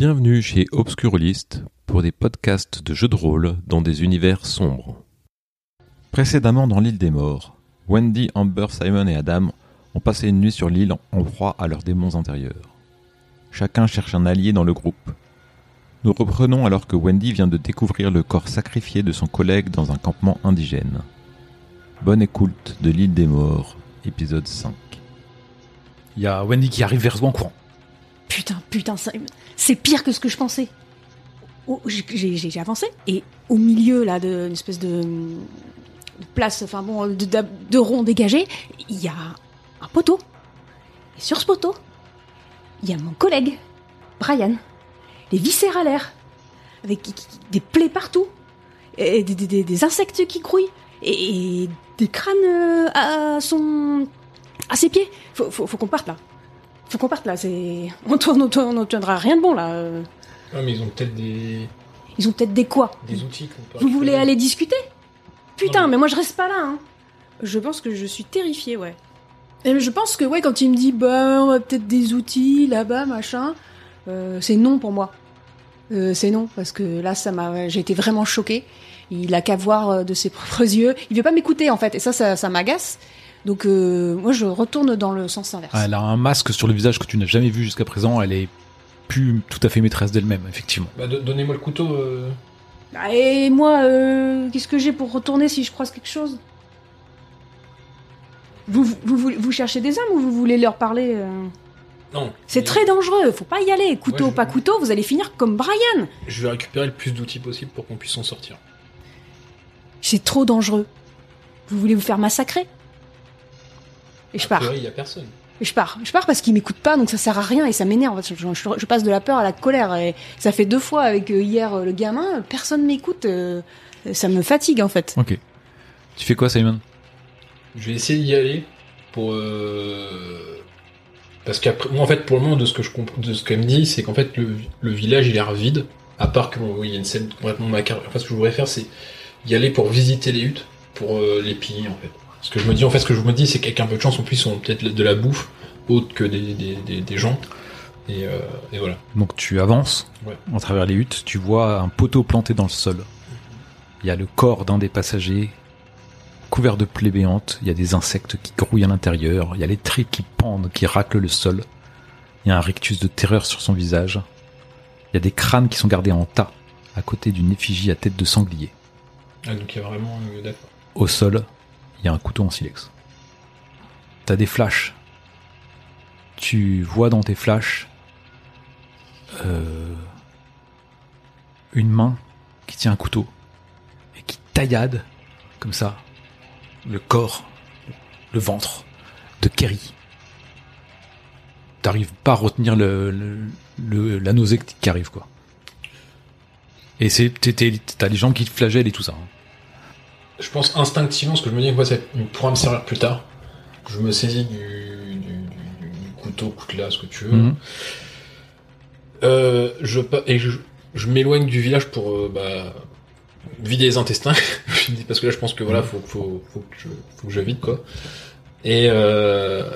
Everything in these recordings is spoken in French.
Bienvenue chez Obscurlist pour des podcasts de jeux de rôle dans des univers sombres. Précédemment dans l'île des morts, Wendy, Amber, Simon et Adam ont passé une nuit sur l'île en proie à leurs démons intérieurs. Chacun cherche un allié dans le groupe. Nous reprenons alors que Wendy vient de découvrir le corps sacrifié de son collègue dans un campement indigène. Bonne écoute de l'île des morts, épisode 5. Il y a Wendy qui arrive vers toi en courant. Putain, putain, ça- c'est pire que ce que je pensais. J'ai- avancé et au milieu là d'une espèce de, place, enfin bon, de, rond dégagé, il y a un poteau. Et sur ce poteau, il y a mon collègue, Brian, les viscères à l'air, avec des plaies partout, et des, insectes qui grouillent, et, des crânes euh, à ses pieds. Faut qu'on parte là. Faut qu'on parte là. C'est on tourne, on tourne- on n'obtiendra rien de bon là. Euh, Ah, mais ils ont peut-être des, Ils ont peut-être des quoi des outils qu'on peut Vous voulez aller discuter Putain, Non, mais- mais moi je reste pas là. Hein. Je pense que je suis terrifiée, ouais. Et je pense que ouais, quand il me dit bah on a peut-être des outils là-bas, machin, euh, c'est non pour moi. Euh, c'est non parce que là ça m'a, j'ai été vraiment choquée. Il a qu'à voir de ses propres yeux. Il veut pas m'écouter en fait, et ça, ça, ça m'agace. Donc euh, moi je retourne dans le sens inverse. Elle a un masque sur le visage que tu n'as jamais vu jusqu'à présent. Elle est plus tout à fait maîtresse d'elle-même, effectivement. Bah, do- donnez-moi le couteau. euh. Ah, Et moi, euh, qu'est-ce que j'ai pour retourner si je croise quelque chose? Vous, vous, vous, vous cherchez des armes ou vous voulez leur parler euh? Non. C'est très dangereux, faut pas y aller. Couteau Ouais, ou je- pas couteau, vous allez finir comme Brian. Je vais récupérer le plus d'outils possible pour qu'on puisse s'en sortir. C'est trop dangereux. Vous voulez vous faire massacrer? Et je pars. il y a personne. Et je pars. Je pars parce qu'ils m'écoutent pas, donc ça sert à rien et ça m'énerve. Je, je- je passe de la peur à la colère et ça fait deux fois avec euh, hier euh, le gamin. Personne m'écoute. euh, ça me fatigue en fait. Ok. Tu fais quoi, Simon? Je vais essayer d'y aller pour. euh, Parce qu'après, moi, en fait, pour le moment, de ce que je comprends, de ce qu'elle me dit, c'est qu'en fait, le, le village, il a l'air vide. À part qu'il y a une scène complètement macabre. En fait, ce que je voudrais faire, c'est y aller pour visiter les huttes, pour euh, les piller, en fait. Ce que je me dis, en fait, ce que je me dis, c'est qu'avec un peu de chance, en plus, ils ont peut-être de la bouffe autre que des, des, des, des gens. Et, euh, et voilà. Donc tu avances Ouais. en travers les huttes. Tu vois un poteau planté dans le sol. Il y a le corps d'un des passagers couvert de plaies béantes. Il y a des insectes qui grouillent à l'intérieur. Il y a les tripes qui pendent, qui raclent le sol. Il y a un rictus de terreur sur son visage. Il y a des crânes qui sont gardés en tas à côté d'une effigie à tête de sanglier. Ah, donc il y a vraiment. Au sol, il y a un couteau en silex. T'as des flashs. Tu vois dans tes flashs euh, une main qui tient un couteau et qui taillade comme ça le corps, le ventre de Kerry. T'arrives pas à retenir la nausée qui arrive quoi. Et c'est t'as les gens qui te flagellent et tout ça. hein. Je pense instinctivement, ce que je me dis, moi, ça pourra me servir plus tard. Je me saisis du, du, du- du couteau, coutelas, ce que tu veux. Mhm. Euh, je, et je, je m'éloigne du village pour euh, bah, vider les intestins. Parce que là, je pense que voilà, faut, faut, faut, que, je, faut que je vide, quoi. Et, euh,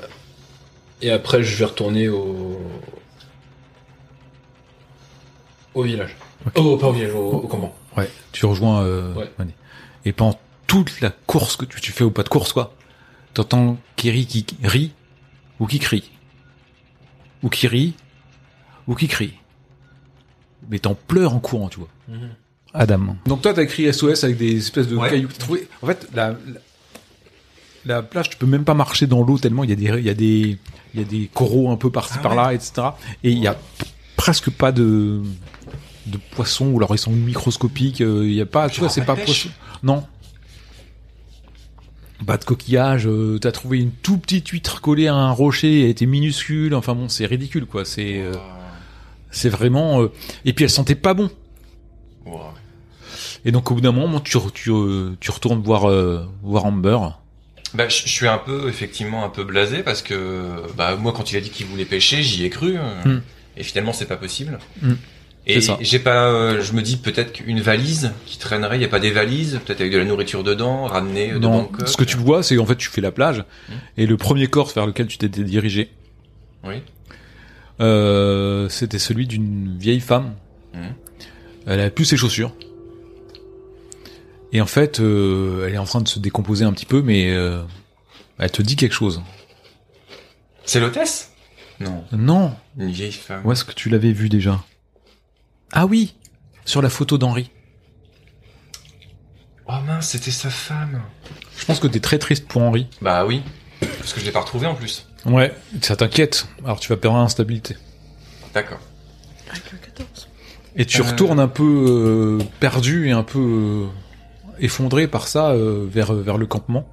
et après, je vais retourner au, au village. Oh, pas au village, au, au campement. Ouais, tu rejoins euh, Ouais. Et pendant toute la course que tu, tu fais ou pas de course quoi, t'entends Kerry qui rit ou qui crie. Ou qui rit ou qui crie. Mais t'en pleures en courant, tu vois. Adam. Donc toi t'as écrit SOS avec des espèces de Ouais. cailloux. T'as trouvé- En fait, la, la, la plage, tu peux même pas marcher dans l'eau tellement il y a des, il y a des, il y a des coraux un peu par-ci Ah par-là, etc. Et il y a presque pas de, de poissons, ou alors ils sont microscopiques, euh, il y a pas, tu vois, c'est pas pêche poisson. Non. Pas de coquillage, euh, t'as trouvé une tout petite huître collée à un rocher, elle était minuscule, enfin bon, c'est ridicule, quoi, c'est, euh, c'est vraiment, euh, et puis elle sentait pas bon. Wow. Et donc au bout d'un moment, tu, re- tu, tu retournes voir, voir Amber. Bah, je suis un peu, effectivement, un peu blasé parce que, bah, moi, quand il a dit qu'il voulait pêcher, j'y ai cru. Hmm. Et finalement, c'est pas possible. Hmm. Et j'ai pas, euh, je me dis peut-être qu'une valise qui traînerait, il y a pas des valises, peut-être avec de la nourriture dedans, ramenée euh, de Non, Bangkok. ce que tu vois, c'est en fait tu fais la plage Hmm. et le premier corps vers lequel tu t'étais dirigé, Oui. Euh, C'était celui d'une vieille femme. Mhm. Elle avait plus ses chaussures. Et en fait, euh, elle est en train de se décomposer un petit peu, mais euh, elle te dit quelque chose. C'est l'hôtesse? Non, Non, une vieille femme. où est-ce que tu l'avais vu déjà? Ah oui, sur la photo d'Henri. Oh mince, c'était sa femme. Je pense que t'es très triste pour Henri. Bah oui, parce que je l'ai pas retrouvé en plus. Ouais, ça t'inquiète. Alors tu vas perdre en instabilité. D'accord. Avec le 14. Et tu Euh. retournes un peu euh, perdu et un peu euh, effondré par ça vers, vers le campement.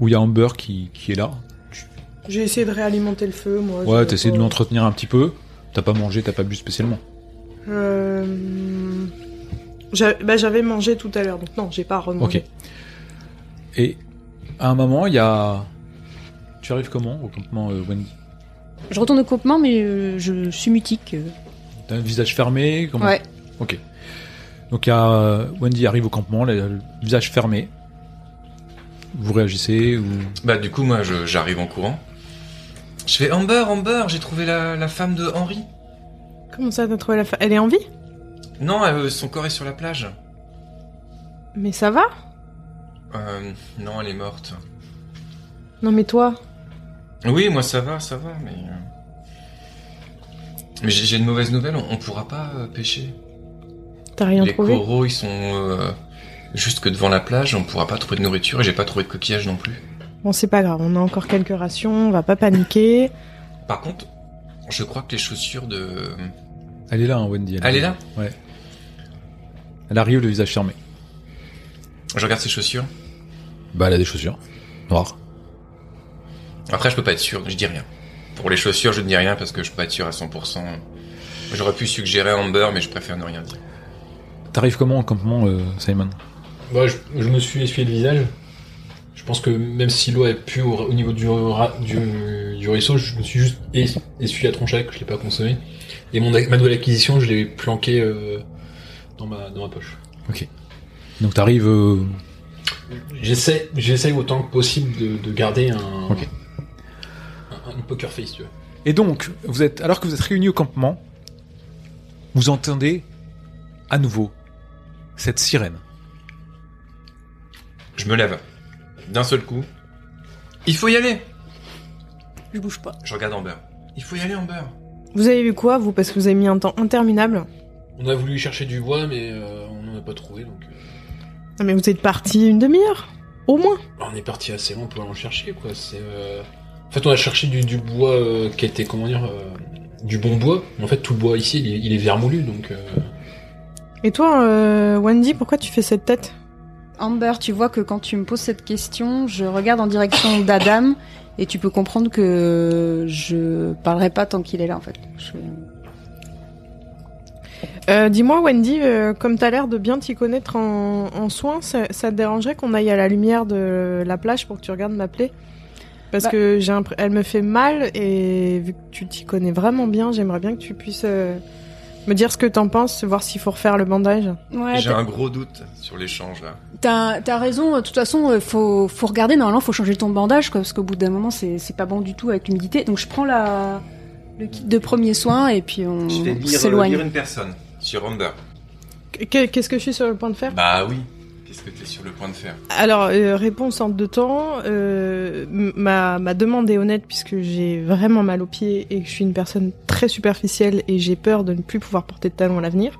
Où il y a Amber qui, qui est là. J'ai essayé de réalimenter le feu, moi. Ouais, j'ai t'essaies de l'entretenir un petit peu. T'as pas mangé, t'as pas bu spécialement. Euh... bah, J'avais mangé tout à l'heure, donc non, j'ai pas remangé. Ok. Et à un moment, il y a... Tu arrives comment au campement euh, Wendy? Je retourne au campement, mais euh, je suis mutique. euh. T'as un visage fermé comment? Ouais. Ok. Donc il y a Wendy arrive au campement, le, le visage fermé. Vous réagissez ou? Bah du coup, moi, j'arrive en courant. Je fais Amber, Amber, j'ai trouvé la, la femme de Henri. Comment ça, t'as trouvé la fa... Elle est en vie? Non, euh, son corps est sur la plage. Mais ça va? Euh, non, elle est morte. Non, mais toi? Oui, moi ça va, ça va, mais... euh, Mais j'ai une mauvaise nouvelle, on, on pourra pas euh, pêcher. T'as rien Les trouvé? coraux, ils sont euh, juste que devant la plage, on pourra pas trouver de nourriture et j'ai pas trouvé de coquillage non plus. Bon, c'est pas grave, on a encore quelques rations, on va pas paniquer. Par contre, je crois que les chaussures de... Elle est là, hein, Wendy. Elle est là? Elle arrive, le visage fermé. Je regarde ses chaussures. Bah, elle a des chaussures. Noires. Après, je peux pas être sûr, je dis rien. Pour les chaussures, je ne dis rien parce que je peux pas être sûr à 100%. J'aurais pu suggérer Amber, mais je préfère ne rien dire. T'arrives comment au campement, euh, Simon? Bah, je, je me suis essuyé le visage. Je pense que même si l'eau est pu au, au niveau du, ra- du, du ruisseau, je me suis juste es- essuyé la tronche avec, je l'ai pas consommé. Et mon, ma nouvelle acquisition, je l'ai planqué euh, dans, ma, dans ma poche. Donc t'arrives... euh, J'essaie, j'essaie autant que possible de, de garder un, Ok. un, un poker face, tu vois. Et donc, vous êtes, alors que vous êtes réunis au campement, vous entendez à nouveau cette sirène. Je me lève. D'un seul coup. Il faut y aller Je bouge pas. Je regarde Amber. Il faut y aller, Amber. Vous avez vu quoi, vous Parce que vous avez mis un temps interminable. On a voulu chercher du bois, mais euh, on n'en a pas trouvé, donc... euh, Ah, mais vous êtes parti une demi-heure Au moins bah, on est parti assez loin pour aller en chercher, quoi. C'est... euh, En fait, on a cherché du, du bois euh, qui était, comment dire... du bon bois. Mais en fait, tout le bois ici, il est, il est vermoulu, donc... euh, Et toi, euh, Wendy, pourquoi tu fais cette tête? Amber, tu vois que quand tu me poses cette question, je regarde en direction d'Adam et tu peux comprendre que je parlerai pas tant qu'il est là en fait. Je- Euh, Dis-moi, Wendy, euh, comme t'as l'air de bien t'y connaître en, en soins, ça, ça te dérangerait qu'on aille à la lumière de la plage pour que tu regardes ma plaie? Parce Bah- que j'ai elle me fait mal et vu que tu t'y connais vraiment bien, j'aimerais bien que tu puisses euh, me dire ce que t'en penses, voir s'il faut refaire le bandage. Ouais, J'ai un gros doute sur l'échange, là. t'as t'as raison. De toute façon, euh, faut faut regarder. Normalement, faut changer ton bandage quoi, parce qu'au bout d'un moment, c'est c'est pas bon du tout avec l'humidité. Donc je prends la le kit de premiers soins et puis on Je vais lire, euh, s'éloigne. lire une personne sur Amber. Qu- Qu'est-ce que je suis sur le point de faire? Bah oui. Que t'es sur le point de faire Alors, euh, réponse en deux temps. Euh, ma, ma demande est honnête puisque j'ai vraiment mal aux pieds et que je suis une personne très superficielle et j'ai peur de ne plus pouvoir porter de talons à l'avenir.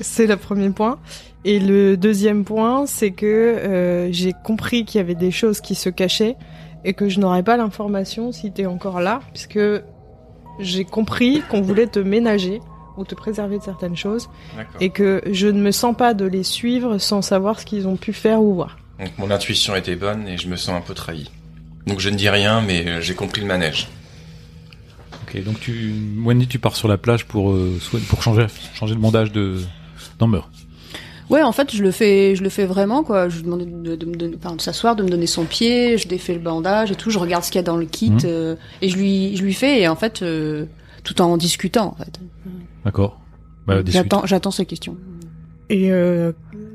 C'est- le premier point. Et le deuxième point, c'est que euh, j'ai compris qu'il y avait des choses qui se cachaient et que je n'aurais pas l'information si t'es encore là, puisque j'ai compris qu'on voulait te ménager ou te préserver de certaines choses et que je ne me sens pas de les suivre sans savoir ce qu'ils ont pu faire ou voir. Donc mon intuition était bonne et je me sens un peu trahi. Donc je ne dis rien, mais euh, j'ai compris le manège. Ok, donc tu, Wendy, tu pars sur la plage pour euh, pour changer changer le bandage de d'Amber. Ouais, en fait, je le fais, je le fais vraiment, quoi. Je lui demande de s'asseoir, de me donner son pied, je défais le bandage et tout, je regarde ce qu'il y a dans le kit, Mhm. euh, et je lui, je lui fais, et en fait, euh, tout en discutant, en fait. D'accord. Bah, j'attends, j'attends ces questions. Et euh,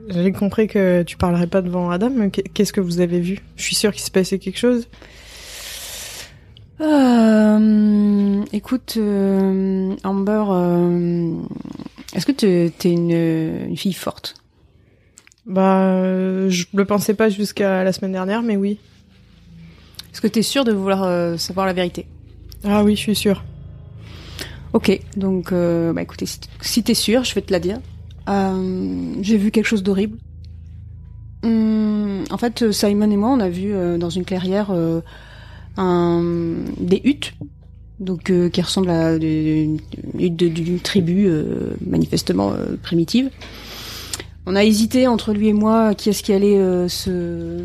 j'avais compris que tu parlerais pas devant Adam. Qu'est-ce que vous avez vu? Je suis sûre qu'il s'est passé quelque chose. Euh, écoute, euh, Amber, euh, est-ce que tu t'es une, une fille forte? Bah, je le pensais pas jusqu'à la semaine dernière, mais oui. Est-ce que t'es sûre de vouloir euh, savoir la vérité? Ah oui, je suis sûre. Ok, donc euh, bah écoutez, si, t'es sûre, je vais te la dire. Euh, J'ai vu quelque chose d'horrible. Hum, en fait, Simon et moi, on a vu euh, dans une clairière euh, un, des huttes, donc qui ressemblent à une hutte d'une tribu manifestement primitive. On a hésité entre lui et moi qui est-ce qui allait se.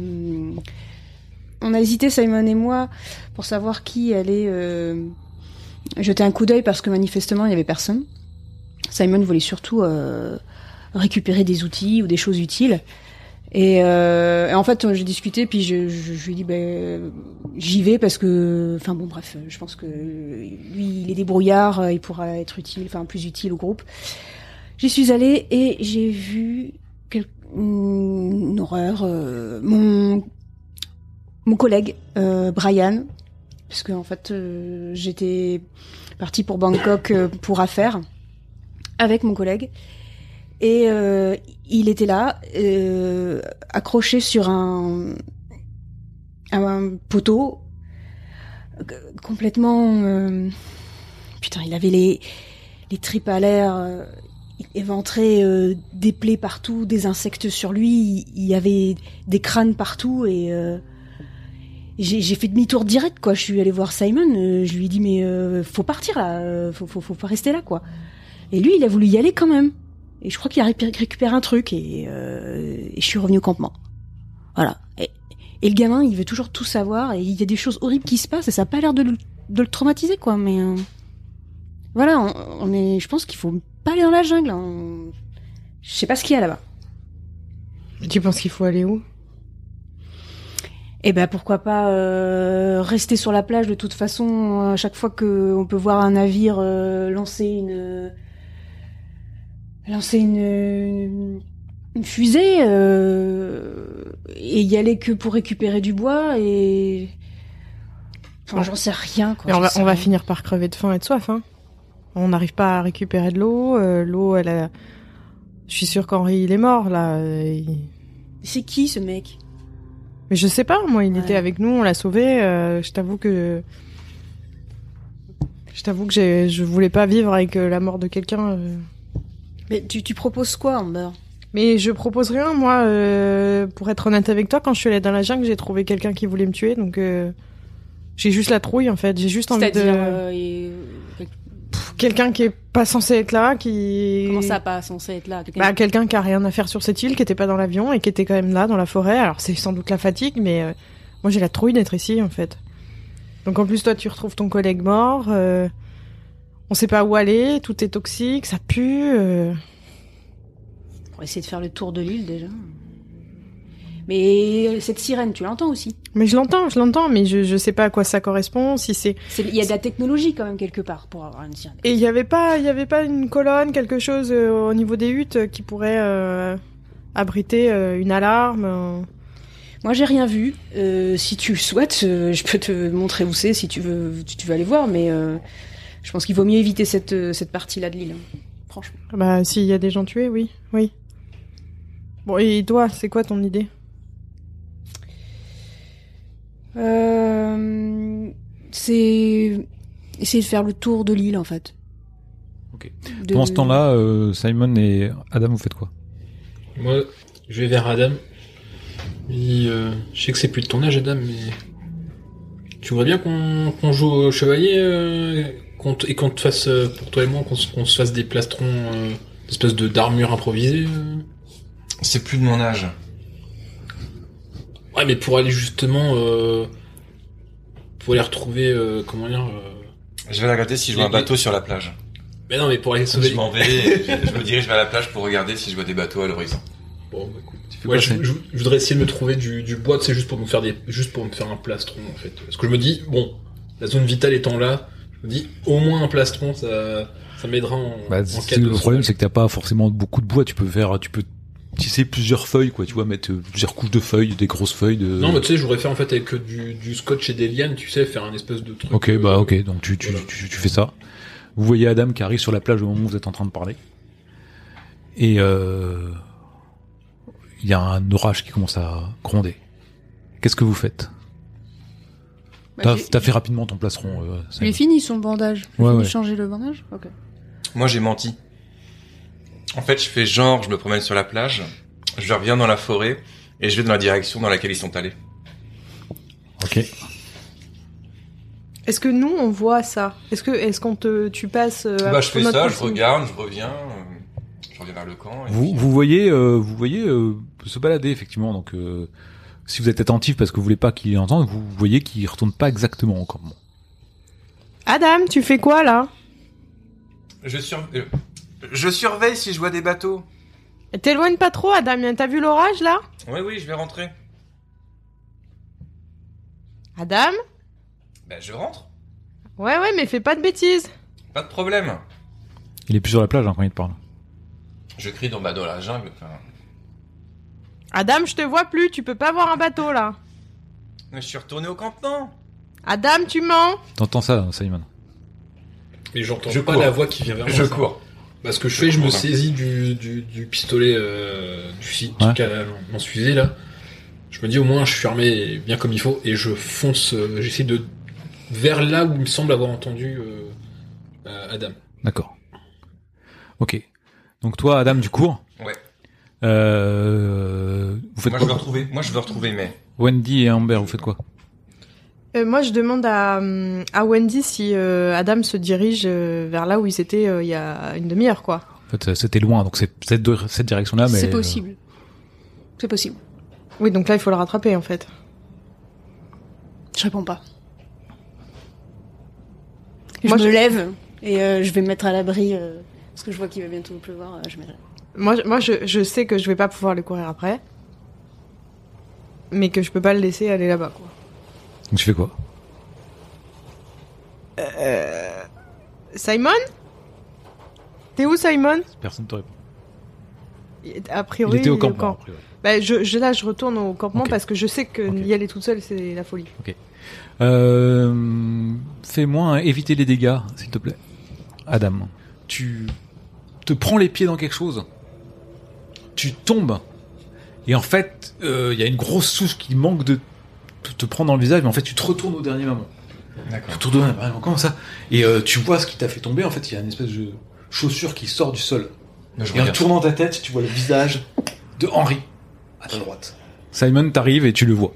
On a hésité Simon et moi pour savoir qui allait jeter un coup d'œil parce que manifestement il y avait personne. Simon voulait surtout euh, récupérer des outils ou des choses utiles. Et, euh, en fait, j'ai discuté, puis je, lui ai dit, ben, j'y vais parce que, enfin bon, bref, je pense que lui, il est débrouillard, euh, il pourra être utile, enfin plus utile au groupe. J'y suis allée et j'ai vu une horreur. mon mon collègue Brian, parce que en fait, euh, j'étais partie pour Bangkok euh, pour affaires avec mon collègue. Et euh, il était là, euh, accroché sur un, un poteau, euh, complètement... euh, putain, il avait les, les tripes à l'air, éventré, euh, des plaies partout, des insectes sur lui, il, il y avait des crânes partout et... j'ai fait demi-tour direct quoi. Je suis allée voir Simon. euh, je lui ai dit mais euh, faut partir là. euh, faut, faut faut pas rester là quoi. Et lui il a voulu y aller quand même. Et je crois qu'il a récupéré un truc et, euh, et je suis revenue au campement. Voilà. Et, le gamin il veut toujours tout savoir et il y a des choses horribles qui se passent et ça a pas l'air de, le- de le traumatiser quoi. Mais voilà, on est. Je pense qu'il faut pas aller dans la jungle. hein. Je sais pas ce qu'il y a là-bas. Tu penses qu'il faut aller où? Eh ben pourquoi pas euh, rester sur la plage de toute façon à chaque fois que on peut voir un navire euh, lancer une lancer une, une, une fusée euh, et y aller que pour récupérer du bois et enfin j'en sais rien quoi. On va, on va finir par crever de faim et de soif. Hein. On n'arrive pas à récupérer de l'eau. euh, l'eau, elle a... Je suis sûre qu'Henri, il est mort, là. euh, il- C'est qui ce mec? Mais je sais pas, moi, il Ouais. était avec nous, on l'a sauvé. euh, je t'avoue que... Je t'avoue que j'ai- je voulais pas vivre avec euh, la mort de quelqu'un. euh. Mais tu, tu proposes quoi Amber? Mais je propose rien, moi. euh, pour être honnête avec toi, quand je suis allée dans la jungle, j'ai trouvé quelqu'un qui voulait me tuer, donc... euh, J'ai juste la trouille, en fait. J'ai juste envie de... C'est-à-dire Quelqu'un qui est pas censé être là, qui... comment ça pas censé être là Quelqu'un Bah, quelqu'un qui a rien à faire sur cette île, qui était pas dans l'avion et qui était quand même là dans la forêt. Alors c'est sans doute la fatigue, mais euh, moi j'ai la trouille d'être ici en fait. Donc en plus toi tu retrouves ton collègue mort, euh, on sait pas où aller, tout est toxique, ça pue. euh. Pour essayer de faire le tour de l'île déjà. Mais cette sirène, tu l'entends aussi? Mais je l'entends, je l'entends, mais je, je sais pas à quoi ça correspond, si c'est. Il y a de la technologie quand même quelque part pour avoir une sirène. Et il y avait pas, il y avait pas une colonne, quelque chose euh, au niveau des huttes euh, qui pourrait euh, abriter euh, une alarme. euh. Moi, j'ai rien vu. Euh, si tu le souhaites, euh, je peux te montrer où c'est si tu veux, tu veux aller voir. Mais euh, je pense qu'il vaut mieux éviter cette euh, cette partie-là de l'île. hein. Franchement. Bah s'il y a des gens tués, oui, oui. Bon et toi, c'est quoi ton idée? Euh, c'est essayer de faire le tour de l'île en fait. Ok. De- Pendant ce temps-là, euh, Simon et Adam, vous faites quoi? Moi, je vais vers Adam. Et, euh, je sais que c'est plus de ton âge, Adam, mais tu voudrais bien qu'on qu'on joue au chevalier euh, et qu'on te fasse, pour toi et moi, qu'on se- qu'on se fasse des plastrons, euh, espèce de d'armure improvisée. euh? C'est plus de mon âge. Ouais, mais pour aller justement, euh, pour aller retrouver, euh, comment dire. euh, Je vais la regarder si je vois un bateau sur la plage. Mais non, mais pour aller sauver. Je m'en vais, et je je me dirige vers la plage pour regarder si je vois des bateaux à l'horizon. Bon, bah, écoute. Ouais, je, c'est- je- je voudrais essayer de me trouver du, du bois, c'est juste pour me faire des, juste pour me faire un plastron en fait. Parce que je me dis, bon, la zone vitale étant là, je me dis, au moins un plastron, ça, ça m'aidera en, Bah, en cas de le problème, c'est que t'as pas forcément beaucoup de bois. Tu peux faire, tu peux tisser plusieurs feuilles, quoi. Tu vois, mettre euh, plusieurs couches de feuilles, des grosses feuilles de. Non, mais tu sais, je voudrais faire en fait avec euh, du, du scotch et des lianes, tu sais, faire un espèce de truc. Ok, euh, bah ok, donc tu, tu, voilà. tu, tu fais ça. Vous voyez Adam qui arrive sur la plage au moment où vous êtes en train de parler. Et euh, il y a un orage qui commence à gronder. Qu'est-ce que vous faites? Bah, T'as fait rapidement ton placeron. Euh, est fini son bandage. Ouais, fini ouais. changer le bandage Ok. Moi, j'ai menti. En fait, je fais genre, je me promène sur la plage, je reviens dans la forêt, et je vais dans la direction dans laquelle ils sont allés. Ok. Est-ce que nous on voit ça? Est-ce que est-ce qu'on te tu passes euh, bah, je fais ça, je regarde, je reviens, euh, je reviens vers le camp. et Vous, puis- vous voyez, euh, vous voyez euh, se balader effectivement. Donc, euh, si vous êtes attentif parce que vous voulez pas qu'il entende, vous voyez qu'il retourne pas exactement au campement. Adam, tu fais quoi là? Je, sur- euh, je surveille si je vois des bateaux. T'éloignes pas trop, Adam. T'as vu l'orage là? Oui, oui, je vais rentrer. Adam? Ben, je rentre. Ouais, ouais, mais fais pas de bêtises. Pas de problème. Il est plus sur la plage hein, quand il te parle. Je crie dans, bah, dans la jungle. enfin. Adam, je te vois plus. Tu peux pas voir un bateau là. Mais je suis retourné au campement. Adam, tu mens. T'entends ça, Simon Mais j'entends Je pas cours. la voix qui vient vers moi. Je ça. cours. Bah, ce que je fais, je me saisis du, du, du pistolet euh, du site Ouais. mon fusil là. Je me dis au moins je suis armé bien comme il faut et je fonce. euh, J'essaie de vers là où il me semble avoir entendu euh, euh, Adam. D'accord. Ok. Donc toi, Adam, du cours? Ouais. Euh, vous faites Moi, je veux quoi retrouver. Moi, je veux retrouver mais Wendy et Amber, vous faites quoi? Euh, moi, je demande à, hum, à Wendy si euh, Adam se dirige euh, vers là où ils étaient euh, il y a une demi-heure, quoi. En fait, c'était loin, donc c'est cette, direction-là, mais C'est euh, possible. C'est possible. Oui, donc là, il faut le rattraper, en fait. Je réponds pas. Je Moi, me je- lève et euh, je vais me mettre à l'abri euh, parce que je vois qu'il va bientôt pleuvoir. euh, je me. Moi, je- moi je, je sais que je vais pas pouvoir le courir après. Mais que je peux pas le laisser aller là-bas, quoi. Donc tu fais quoi? Simon? T'es où, Simon? Personne te répond. A Il priori, était au campement. camp. Bah, je, je, là, je retourne au campement Ok. parce que je sais que Ok. y aller toute seule, c'est la folie. Euh, Fais-moi éviter les dégâts, s'il te plaît. Adam, tu te prends les pieds dans quelque chose, tu tombes, et en fait, euh, il y a une grosse souche qui manque de te, prendre dans le visage, mais en fait, tu te retournes au dernier moment. Tu D'accord. te retournes vraiment comme ça, et euh, tu vois ce qui t'a fait tomber. En fait, il y a une espèce de chaussure qui sort du sol. Je Et en regarde. tournant ta tête, tu vois le visage de Henri à ta droite. Simon t'arrive et tu le vois.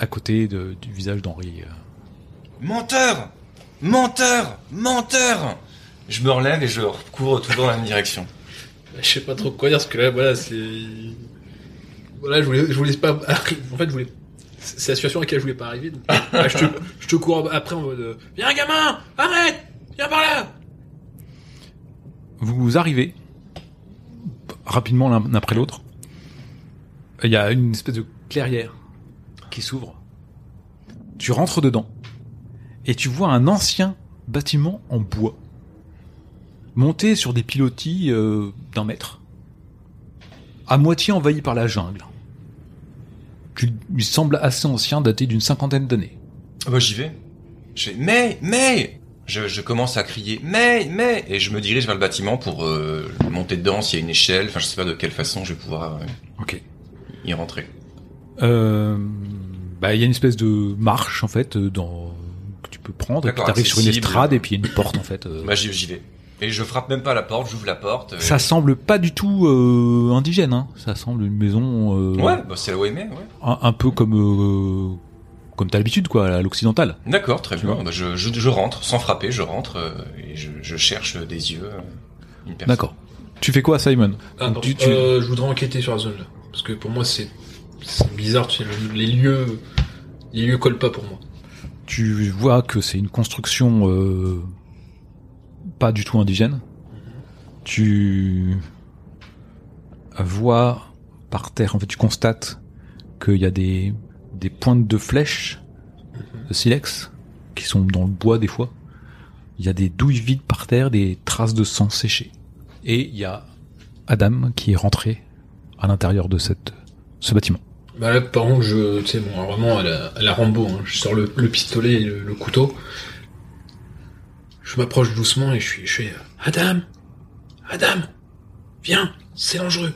À côté de- du visage d'Henri. euh. Menteur Menteur Menteur Je me relève et je cours toujours dans la même direction. Je sais pas trop quoi dire parce que là, voilà, c'est. Voilà, je voulais, je voulais pas. En fait, je voulais. C'est la situation à laquelle je voulais pas arriver. donc, là, je, te, je te cours après en mode. euh, Viens, gamin Arrête Viens par là Vous arrivez rapidement l'un après l'autre. Il y a une espèce de clairière qui s'ouvre. Tu rentres dedans et tu vois un ancien bâtiment en bois monté sur des pilotis euh, d'un mètre, à moitié envahi par la jungle. Tu, il semble assez ancien, daté d'une cinquantaine d'années. Ah bah j'y vais. Je fais mais mais je, je commence à crier mais mais et je me dirige vers le bâtiment pour euh, monter dedans s'il y a une échelle. Enfin je sais pas de quelle façon je vais pouvoir euh, y rentrer. Euh, bah, il y a une espèce de marche en fait euh, dans que tu peux prendre D'accord, t'arrives sur une estrade et puis il y a une porte en fait. euh. Bah j'y vais. Et je frappe même pas à la porte, j'ouvre la porte. euh, Ça semble pas du tout euh, indigène, hein. Ça semble une maison euh, Ouais, bah c'est là où aimer, ouais. un, un peu comme euh, comme t'as l'habitude quoi, à l'occidental. D'accord, très Tu bien. Bah, je, je, je rentre, sans frapper, je rentre euh, et je, je cherche des yeux euh, une personne. D'accord. Tu fais quoi, Simon? Ah, Donc, pardon. tu- tu- Euh, je voudrais enquêter sur la zone là. Parce que pour moi, c'est c'est bizarre, tu sais, le- les lieux. Les lieux collent pas pour moi. Tu vois que c'est une construction euh, pas du tout indigène. Tu vois par terre, en fait, tu constates qu'il y a des, des pointes de flèches de silex qui sont dans le bois des fois. Il y a des douilles vides par terre, des traces de sang séché. Et il y a Adam qui est rentré à l'intérieur de cette, ce bâtiment. Bah par contre, je, tu sais, bon, vraiment, à la, Rambo, hein, je sors le, le pistolet et le couteau. Je m'approche doucement et je suis, je fais, Adam, Adam, viens, c'est dangereux.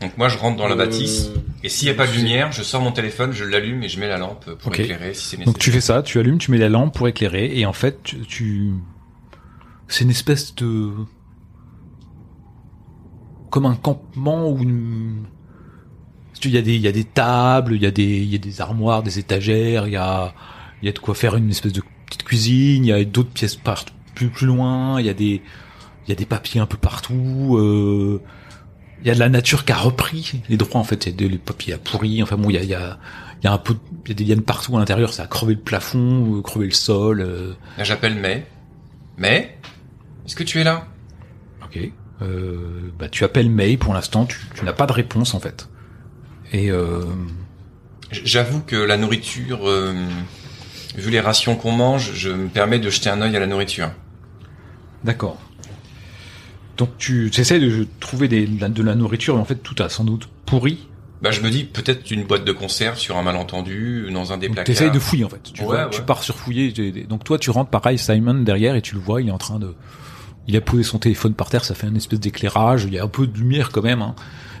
Donc moi, je rentre dans la Euh, bâtisse. Et s'il n'y a pas de lumière, je sors mon téléphone, je l'allume et je mets la lampe pour éclairer si c'est nécessaire. Donc tu fais ça, tu allumes, tu mets la lampe pour éclairer, et en fait, tu, tu- c'est une espèce de, comme un campement ou une, il y a des, il y a des tables, il y a des, il y a des armoires, des étagères, il y a, il y a de quoi faire une espèce de petite cuisine, il y a d'autres pièces par, plus, plus loin, il y a des, il y a des papiers un peu partout, euh, il y a de la nature qui a repris les droits en fait, il y a des les papiers à pourri, enfin bon, il y a, il y a, il y a un peu, il y a des lianes partout à l'intérieur, ça a crevé le plafond, euh, crevé le sol. euh, Là, j'appelle May. May, est-ce que tu es là? Ok. Euh, bah, tu appelles May pour l'instant, tu, tu n'as pas de réponse en fait. Et euh, J'avoue que la nourriture, euh, vu les rations qu'on mange, je me permets de jeter un œil à la nourriture. d'accord. Donc tu, essaies de trouver des, de, la, nourriture, mais en fait tout a sans doute pourri. Bah, je me dis peut-être une boîte de conserve sur un malentendu, dans un des placards. tu essayes de fouiller en fait. Tu, Ouais, vois, ouais. tu pars sur fouiller. Donc toi tu rentres pareil, Simon derrière et tu le vois, il est en train de, il a posé son téléphone par terre, ça fait une espèce d'éclairage, il y a un peu de lumière quand même. hein.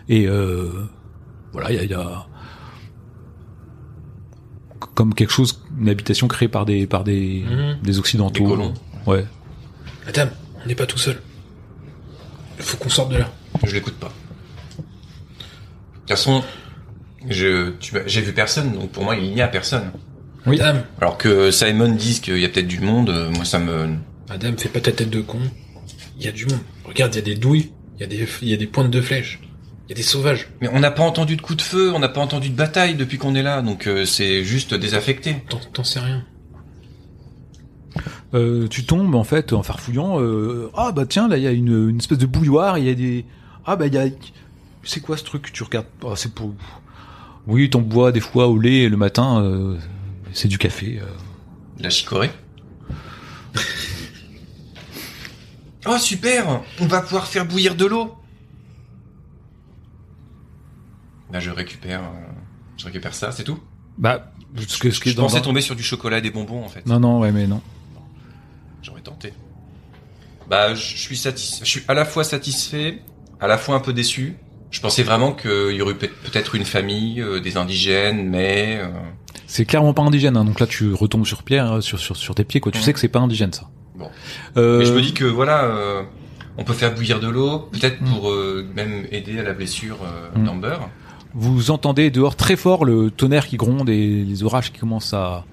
Et euh, voilà, il y a, il y a comme quelque chose, une habitation créée par des par des Mhm. des occidentaux. Des colons. Ouais. Adam, on n'est pas tout seul. Il faut qu'on sorte de là. Je l'écoute pas. De toute façon, je, tu m'as- j'ai vu personne, donc pour moi, il n'y a personne. Oui. Adam, Alors que Simon dise qu'il y a peut-être du monde, euh, moi, ça me... Adam, fais pas ta tête de con. Il y a du monde. Regarde, il y a des douilles, il y a des, il y a des pointes de flèches, il y a des sauvages. Mais on n'a pas entendu de coup de feu, on n'a pas entendu de bataille depuis qu'on est là, donc euh, c'est juste désaffecté. T'en, t'en sais rien. Euh, tu tombes en fait en farfouillant. euh, ah bah tiens là il y a une, une espèce de bouilloire. Il y a des. Ah bah il y a. C'est quoi ce truc Tu regardes? Ah, c'est pour. Oui, t'en bois des fois au lait le matin. euh, c'est du café. euh. La chicorée. oh super On va pouvoir faire bouillir de l'eau Là je récupère... euh, je récupère ça, c'est tout? Bah ce que ce qui est Je dans. pensais dans- tomber sur du chocolat et des bonbons en fait. Non non ouais mais non. J'aurais tenté. Bah, je suis satisfait. Je suis à la fois satisfait, à la fois un peu déçu. Je pensais vraiment qu'il y aurait peut- peut-être une famille, euh, des indigènes, mais euh, C'est clairement pas indigène. hein, donc là tu retombes sur pierre euh, sur sur sur tes pieds quoi. Tu Mhm. sais que c'est pas indigène ça. Bon. Euh, mais je me dis que voilà, euh, on peut faire bouillir de l'eau, peut-être Mm. pour euh, même aider à la blessure euh, Mm. d'Amber. Vous entendez dehors très fort le tonnerre qui gronde et les orages qui commencent à.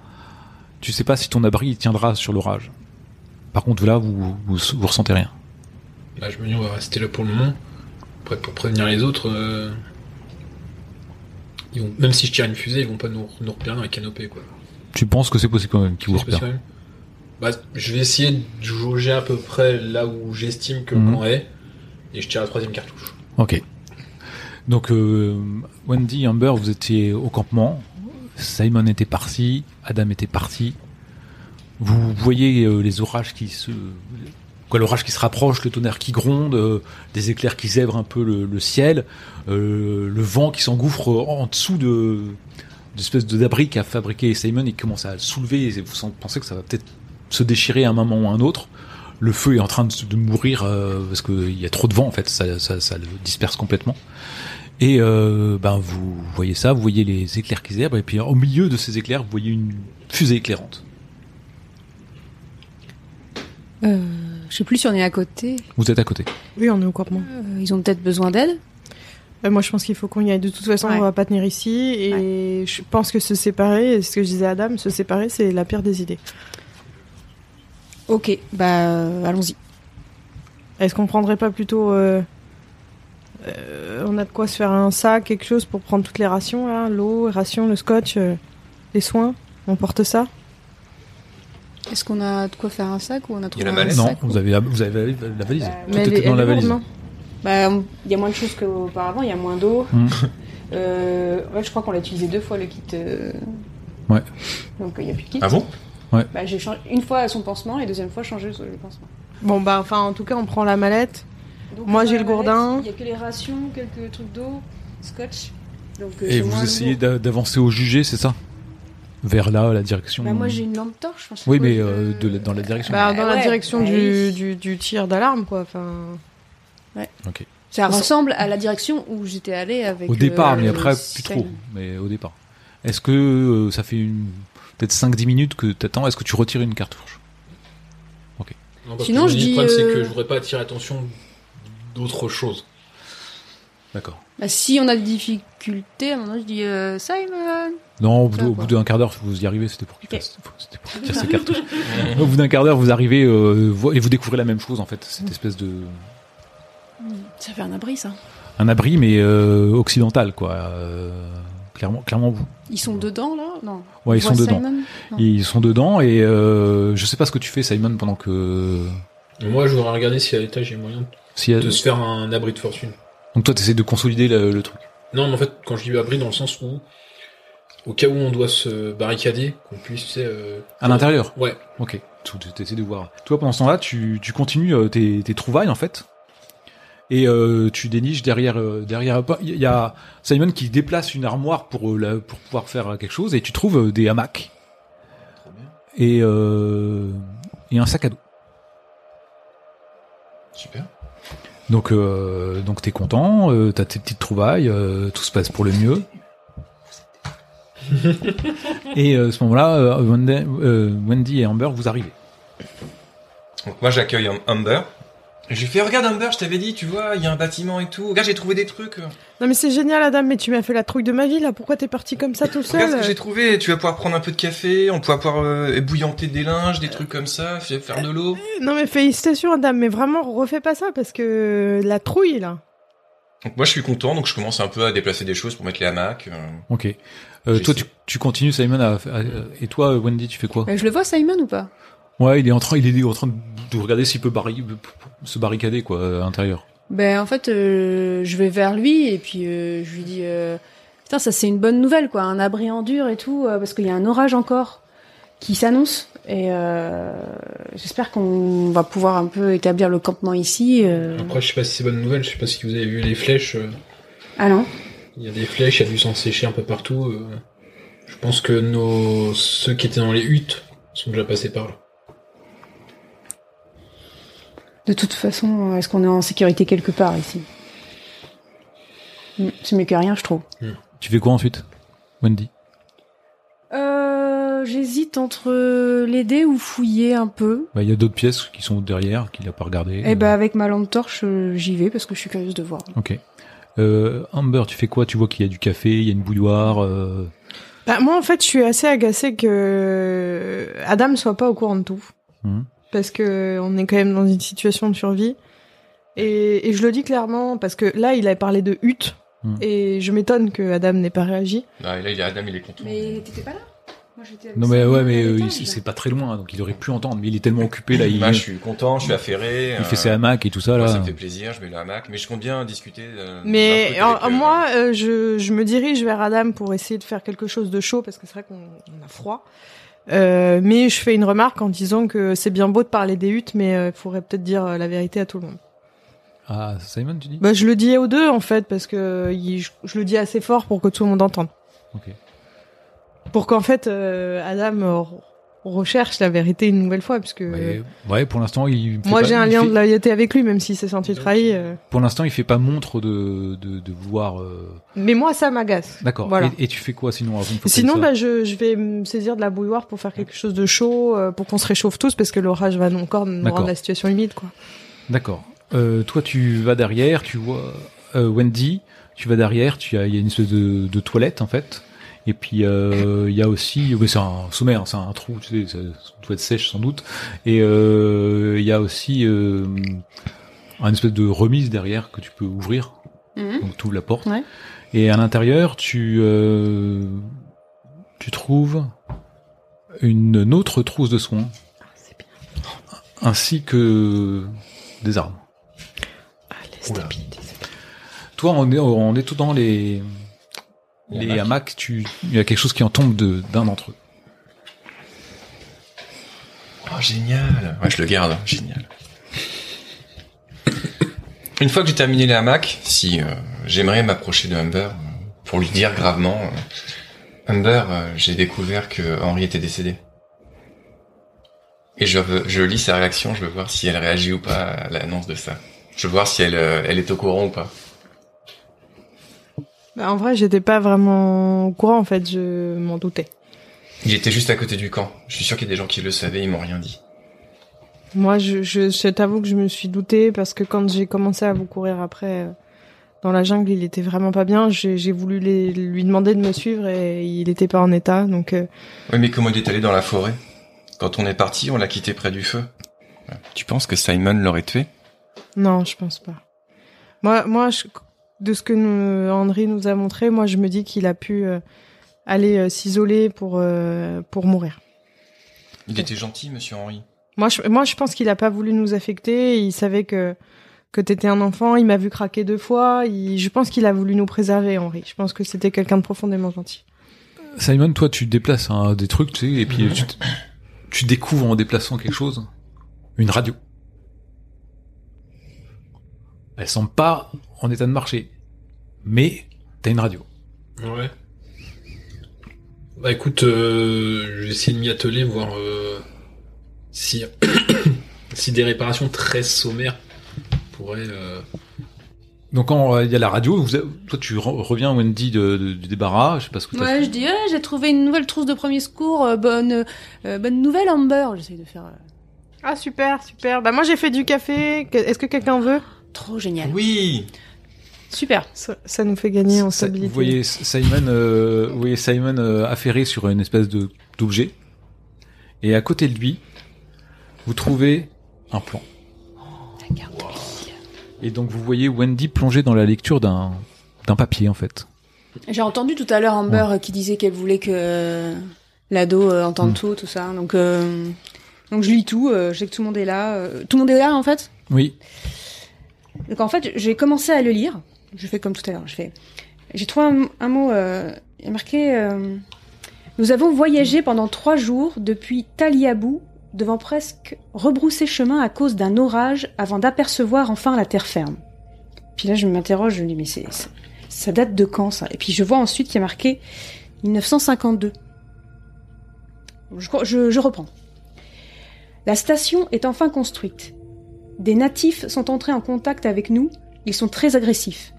Tu sais pas si ton abri tiendra sur l'orage. Par contre là vous vous, vous ressentez rien. Bah, je me dis, on va rester là pour le moment. Après, pour prévenir les autres, euh, ils vont, même si je tire une fusée, ils vont pas nous, nous repérer dans la canopée, quoi. Tu penses que c'est possible quand même qu'ils vous repèrent. Bah, je vais essayer de jauger à peu près là où j'estime que le camp est, et je tire la troisième cartouche. Ok. Donc euh, Wendy, Amber, vous étiez au campement. Simon était parti, Adam était parti. Vous voyez euh, les orages qui se, quoi, l'orage qui se rapproche, le tonnerre qui gronde, euh, des éclairs qui zèbrent un peu le, ciel, euh, le vent qui s'engouffre en dessous de d'espèce de d'abri qu'a fabriqué Simon et commence à le soulever. Et vous pensez que ça va peut-être se déchirer à un moment ou à un autre. Le feu est en train de, de mourir euh, parce qu'il y a trop de vent en fait, ça, ça, ça le disperse complètement. Et euh, ben vous voyez ça, vous voyez les éclairs qui zèbrent et puis au milieu de ces éclairs, vous voyez une fusée éclairante. Euh, je sais plus si on est à côté. Vous êtes à côté. Oui, on est au campement. Euh, ils ont peut-être besoin d'aide. Euh, moi, je pense qu'il faut qu'on y aille. De toute façon, Ouais. on va pas tenir ici. Et je pense que se séparer, ce que je disais à Adam, se séparer, c'est la pire des idées. Ok, bah euh, allons-y. Est-ce qu'on prendrait pas plutôt... euh, euh, on a de quoi se faire un sac, quelque chose pour prendre toutes les rations, là L'eau, les rations, le scotch, euh, les soins On porte ça Est-ce qu'on a de quoi faire un sac ou on a trouvé la un mallette Non, sac vous avez, vous avez la valise. Bah, Tout était est- dans la valise. non Bah, il y a moins de choses qu'auparavant, il y a moins d'eau. Hmm. Euh, ouais, je crois qu'on l'a utilisé deux fois le kit. euh, Ouais. Donc il n'y a plus de kit. Ah bon? Bah, j'ai changé une fois son pansement et deuxième fois changé le pansement. Bon, bah, enfin, en tout cas, on prend la mallette. Donc, Moi, j'ai le gourdin. Il y a que les rations, quelques trucs d'eau, scotch. Donc, euh, Et vous essayez d'avancer au jugé, c'est ça? Vers là, la direction. Bah, moi, j'ai une lampe torche. enfin, Oui, mais je- euh, de la- dans la direction. Bah, dans la direction bah du, oui. du, du tir d'alarme, quoi. Enfin, Ok. Ça ressemble à la direction où j'étais allée avec. Au départ, euh, mais après, plus trop. Mais au départ. Est-ce que euh, ça fait une... peut-être 5-10 minutes que t'attends? Est-ce que tu retires une cartouche? Non, parce Sinon, que je dis, Le problème, c'est que je voudrais pas attirer l'attention d'autres choses. D'accord. Bah, si on a des difficultés, à un moment, je dis euh, Simon. Non, au bout, d'un quart d'heure, vous y arrivez, c'était pour qu'il fasse- c'était pour qu'il tire ses cartouches. au bout d'un quart d'heure, vous arrivez euh, et vous découvrez la même chose en fait, cette espèce de Ça fait un abri, ça. un abri mais euh, occidental quoi. Euh, clairement, clairement vous. Ils sont dedans, là? Non. Ouais, ils On sont dedans. Ils sont dedans et euh, je sais pas ce que tu fais Simon pendant que Moi, je voudrais regarder si à l'étage, il y a moyen si de se faire un abri de fortune. donc toi t'essaies de consolider le, le truc. Non, mais en fait, quand je dis abri, dans le sens où, au cas où on doit se barricader, qu'on puisse, tu sais, euh, À l'intérieur. Ouais. Ok. Tu tu- t'essaies de voir. Toi pendant ce temps-là, tu, tu continues euh, tes, tes trouvailles en fait. Et euh, tu déniches derrière euh, derrière il y a Simon qui déplace une armoire pour euh, la- pour pouvoir faire quelque chose et tu trouves des hamacs et euh, et un sac à dos. Super. Donc euh, donc t'es content, euh, t'as tes petites trouvailles, euh, tout se passe pour le mieux. et euh, à ce moment-là, euh, Wendy, euh, Wendy et Amber vous arrivez. Donc moi j'accueille Hum- Je lui fais regarde Humber, je t'avais dit, tu vois, il y a un bâtiment et tout. Regarde, j'ai trouvé des trucs. Non mais c'est génial Adam, mais tu m'as fait la trouille de ma vie là, pourquoi t'es parti comme ça tout Regarde ce seul que j'ai trouvé. Tu vas pouvoir prendre un peu de café, on pourra pouvoir euh, ébouillanter des linges, des trucs comme ça, faire de l'eau. Non mais félicitations Adam, mais vraiment refais pas ça parce que la trouille là. Donc moi je suis content, donc je commence un peu à déplacer des choses pour mettre les hamacs. euh. Ok. Euh, J'ai toi, fait- tu, tu continues, Simon, à, à- et toi, Wendy, tu fais quoi? Je le vois, Simon, ou pas? Ouais, il est en train, il est en train de, de regarder s'il peut barri- se barricader quoi à l'intérieur. Ben en fait, euh, je vais vers lui et puis euh, je lui dis euh, putain ça c'est une bonne nouvelle quoi, un abri en dur et tout euh, parce qu'il y a un orage encore qui s'annonce et euh, j'espère qu'on va pouvoir un peu établir le campement ici. euh. Après, je sais pas si c'est bonne nouvelle, je sais pas si vous avez vu les flèches. euh, Ah non. Il y a des flèches, il y a du sang séché un peu partout. euh. Je pense que nos ceux qui étaient dans les huttes sont déjà passés par là. De toute façon, est-ce qu'on est en sécurité quelque part ici Hmm, C'est mieux que rien, je trouve. Tu fais quoi ensuite, Wendy? Euh, J'hésite entre l'aider ou fouiller un peu. Bah, il y a d'autres pièces qui sont derrière qu'il a pas regardé. Et ben avec ma lampe torche, euh, j'y vais parce que je suis curieuse de voir. Ok. Euh, Amber, tu fais quoi? Tu vois qu'il y a du café, il y a une bouilloire. euh, Bah moi en fait je suis assez agacée que Adam soit pas au courant de tout. Mhm. Parce que on est quand même dans une situation de survie. Et, et je le dis clairement parce que là il a parlé de hutte. Mhm. Et je m'étonne que Adam n'ait pas réagi. Ah, et là il y a Adam, il est content. Mais t'étais pas là Moi avec Non mais ouais, mais euh, c'est pas très loin, donc il aurait pu entendre. Mais il est tellement occupé là, il, Bah, je suis content, je suis affairé. il fait euh, ses hamacs et tout ça moi, là. ça me fait plaisir, je mets le hamac, mais je compte bien discuter. euh, Mais avec, euh, moi, euh, je, je me dirige vers Adam pour essayer de faire quelque chose de chaud parce que c'est vrai qu'on on a froid. Euh, mais je fais une remarque en disant que c'est bien beau de parler des huttes, mais il faudrait peut-être dire euh, la vérité à tout le monde. Ah, Simon, tu dis? Bah, je le dis aux deux en fait parce que il- je, je le dis assez fort pour que tout le monde entende. Ok. Pour qu'en fait euh, Adam euh, recherche la vérité une nouvelle fois, puisque Ouais, ouais, pour l'instant, il. moi j'ai un lien fait- de loyauté avec lui, même s'il s'est senti trahi. euh. Pour l'instant, il fait pas montre de de, de vouloir. euh, Mais moi ça m'agace. D'accord. Voilà. Et, et tu fais quoi sinon avant que Sinon, bah, je, je vais me saisir de la bouilloire pour faire quelque chose de chaud, euh, pour qu'on se réchauffe tous, parce que l'orage va encore nous rendre la situation humide, quoi. D'accord. Toi, tu vas derrière, tu vois Wendy, tu vas derrière, tu as, il y a une espèce de, de toilette en fait. Et puis euh, il y a aussi, c'est un sommet, hein, c'est un trou, tu sais, c'est une toilette sèche sans doute. Et euh, il y a aussi euh, un espèce de remise derrière que tu peux ouvrir. Mhm. Donc tu ouvres la porte. Ouais. Et à l'intérieur, tu euh, tu trouves une autre trousse de soins, c'est bien. ainsi que des armes. C'est bien. Toi, on est, on est tout dans les, Les les hamacs. Tu, il y a quelque chose qui en tombe de, d'un d'entre eux. Oh, génial. Ouais, je le garde, génial. Une fois que j'ai terminé les hamacs, si euh, j'aimerais m'approcher de Humber euh, pour lui dire gravement, euh, Humber, euh, j'ai découvert que Henry était décédé. Et je, veux, je lis sa réaction, je veux voir si elle réagit ou pas à l'annonce de ça. Je veux voir si elle, elle est au courant ou pas. Bah, en vrai, j'étais pas vraiment au courant, en fait, je m'en doutais. Il était juste à côté du camp. Je suis sûr qu'il y a des gens qui le savaient, ils m'ont rien dit. Moi, je, je, je t'avoue que je me suis doutée parce que quand j'ai commencé à vous courir après euh, dans la jungle, il était vraiment pas bien. J'ai j'ai voulu les- lui demander de me suivre et il était pas en état. Donc, euh, Oui, mais comment il est allé dans la forêt? Quand on est parti, on l'a quitté près du feu. Tu penses que Simon l'aurait tué? Non, je pense pas. Moi, moi, je- de ce que nous, Henri nous a montré, moi, je me dis qu'il a pu euh, aller euh, s'isoler pour euh, pour mourir. Il était gentil, monsieur Henry. Moi, je, moi, je pense qu'il a pas voulu nous affecter. Il savait que que t'étais un enfant. Il m'a vu craquer deux fois. Il, je pense qu'il a voulu nous préserver, Henri. Je pense que c'était quelqu'un de profondément gentil. Simon, toi, tu déplaces hein, des trucs, tu sais, et puis tu, tu découvres en déplaçant quelque chose, une radio. Elle semble pas en état de marcher, mais t'as une radio. Ouais. Bah écoute, euh, je vais essayer de m'y atteler, voir euh, si si des réparations très sommaires pourraient. euh, Donc quand euh, il y a la radio, vous, avez- toi tu re- reviens Wendy de, de- du débarras, je sais pas ce que t'as Ouais, fait. je dis, eh, j'ai trouvé une nouvelle trousse de premier secours. euh, bonne, euh, bonne nouvelle, Amber. J'essaie de faire euh, Ah super, super. Bah moi j'ai fait du café. Est-ce que quelqu'un veut? Trop génial. Oui Super. ça, ça nous fait gagner en stabilité. Vous voyez Simon, euh, vous voyez Simon euh, affairé sur une espèce de d'objet, et à côté de lui, vous trouvez un plan. La carte. Et donc vous voyez Wendy plongée dans la lecture d'un d'un papier en fait. J'ai entendu tout à l'heure Amber euh, qui disait qu'elle voulait que euh, l'ado euh, entende Mm. tout, tout ça. Donc, euh, donc je lis tout. euh, je sais que tout le monde est là. euh, tout le monde est là en fait? Oui. Donc en fait, j'ai commencé à le lire. Je fais comme tout à l'heure. Je fais. J'ai trouvé un, mot. Euh, il y a marqué. euh, Nous avons voyagé pendant trois jours depuis Taliabou, devant presque rebrousser chemin à cause d'un orage, avant d'apercevoir enfin la terre ferme. Puis là, je m'interroge. Je me dis mais c'est ça date de quand ça? Et puis je vois ensuite qu'il y a marqué 1952. Je, je, je reprends. La station est enfin construite. Des natifs sont entrés en contact avec nous. Ils sont très agressifs.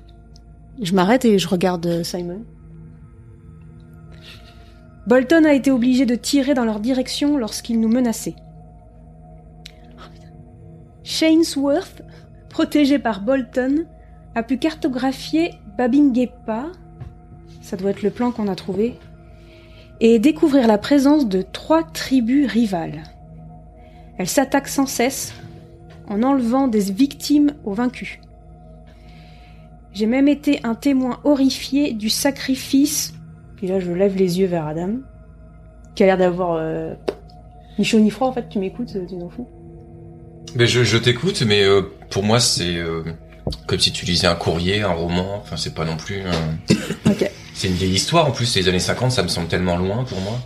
Je m'arrête et je regarde euh, Simon. Bolton a été obligé de tirer dans leur direction lorsqu'ils nous menaçaient. Putain. Shainsworth, protégé par Bolton, a pu cartographier Babingepa, ça doit être le plan qu'on a trouvé, et découvrir la présence de trois tribus rivales. Elles s'attaquent sans cesse en enlevant des victimes aux vaincus. J'ai même été un témoin horrifié du sacrifice. Puis là, je lève les yeux vers Adam, qui a l'air d'avoir euh, ni chaud ni froid. En fait, tu m'écoutes, euh, tu t'en fous. Mais je, je t'écoute, mais euh, pour moi c'est euh, comme si tu lisais un courrier, un roman. Enfin, c'est pas non plus. Ok. C'est une vieille histoire en plus. Les années 50, ça me semble tellement loin pour moi.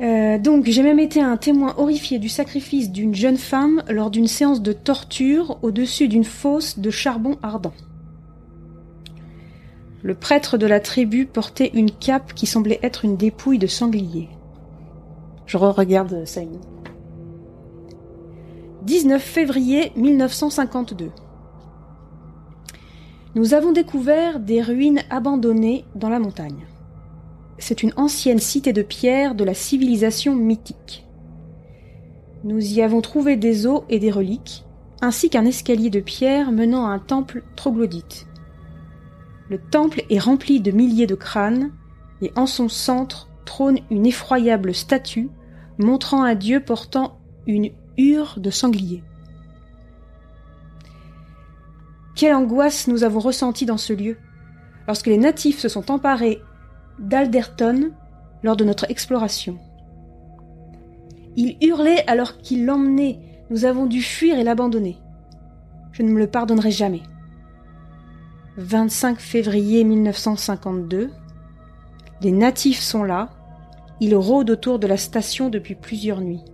Euh, donc, j'ai même été un témoin horrifié du sacrifice d'une jeune femme lors d'une séance de torture au-dessus d'une fosse de charbon ardent. Le prêtre de la tribu portait une cape qui semblait être une dépouille de sanglier. Je re-regarde Simon. 19 février 1952. Nous avons découvert des ruines abandonnées dans la montagne. C'est une ancienne cité de pierre de la civilisation mythique. Nous y avons trouvé des os et des reliques, ainsi qu'un escalier de pierre menant à un temple troglodyte. Le temple est rempli de milliers de crânes, et en son centre trône une effroyable statue montrant un dieu portant une hure de sanglier. Quelle angoisse nous avons ressentie dans ce lieu, lorsque les natifs se sont emparés d'Alderton lors de notre exploration. Il hurlait alors qu'il l'emmenait. Nous avons dû fuir et l'abandonner. Je ne me le pardonnerai jamais. 25 février 1952. Les natifs sont là. Ils rôdent autour de la station depuis plusieurs nuits.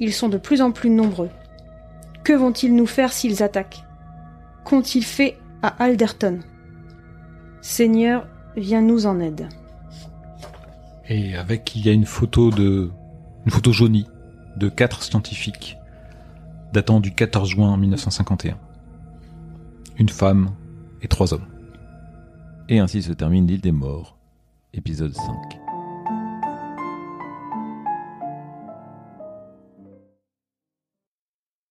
Ils sont de plus en plus nombreux. Que vont-ils nous faire s'ils attaquent? Qu'ont-ils fait à Alderton? Seigneur, viens nous en aide. Et avec, il y a une photo de, une photo jaunie de quatre scientifiques datant du 14 juin 1951. Une femme et trois hommes. Et ainsi se termine l'île des morts, épisode 5.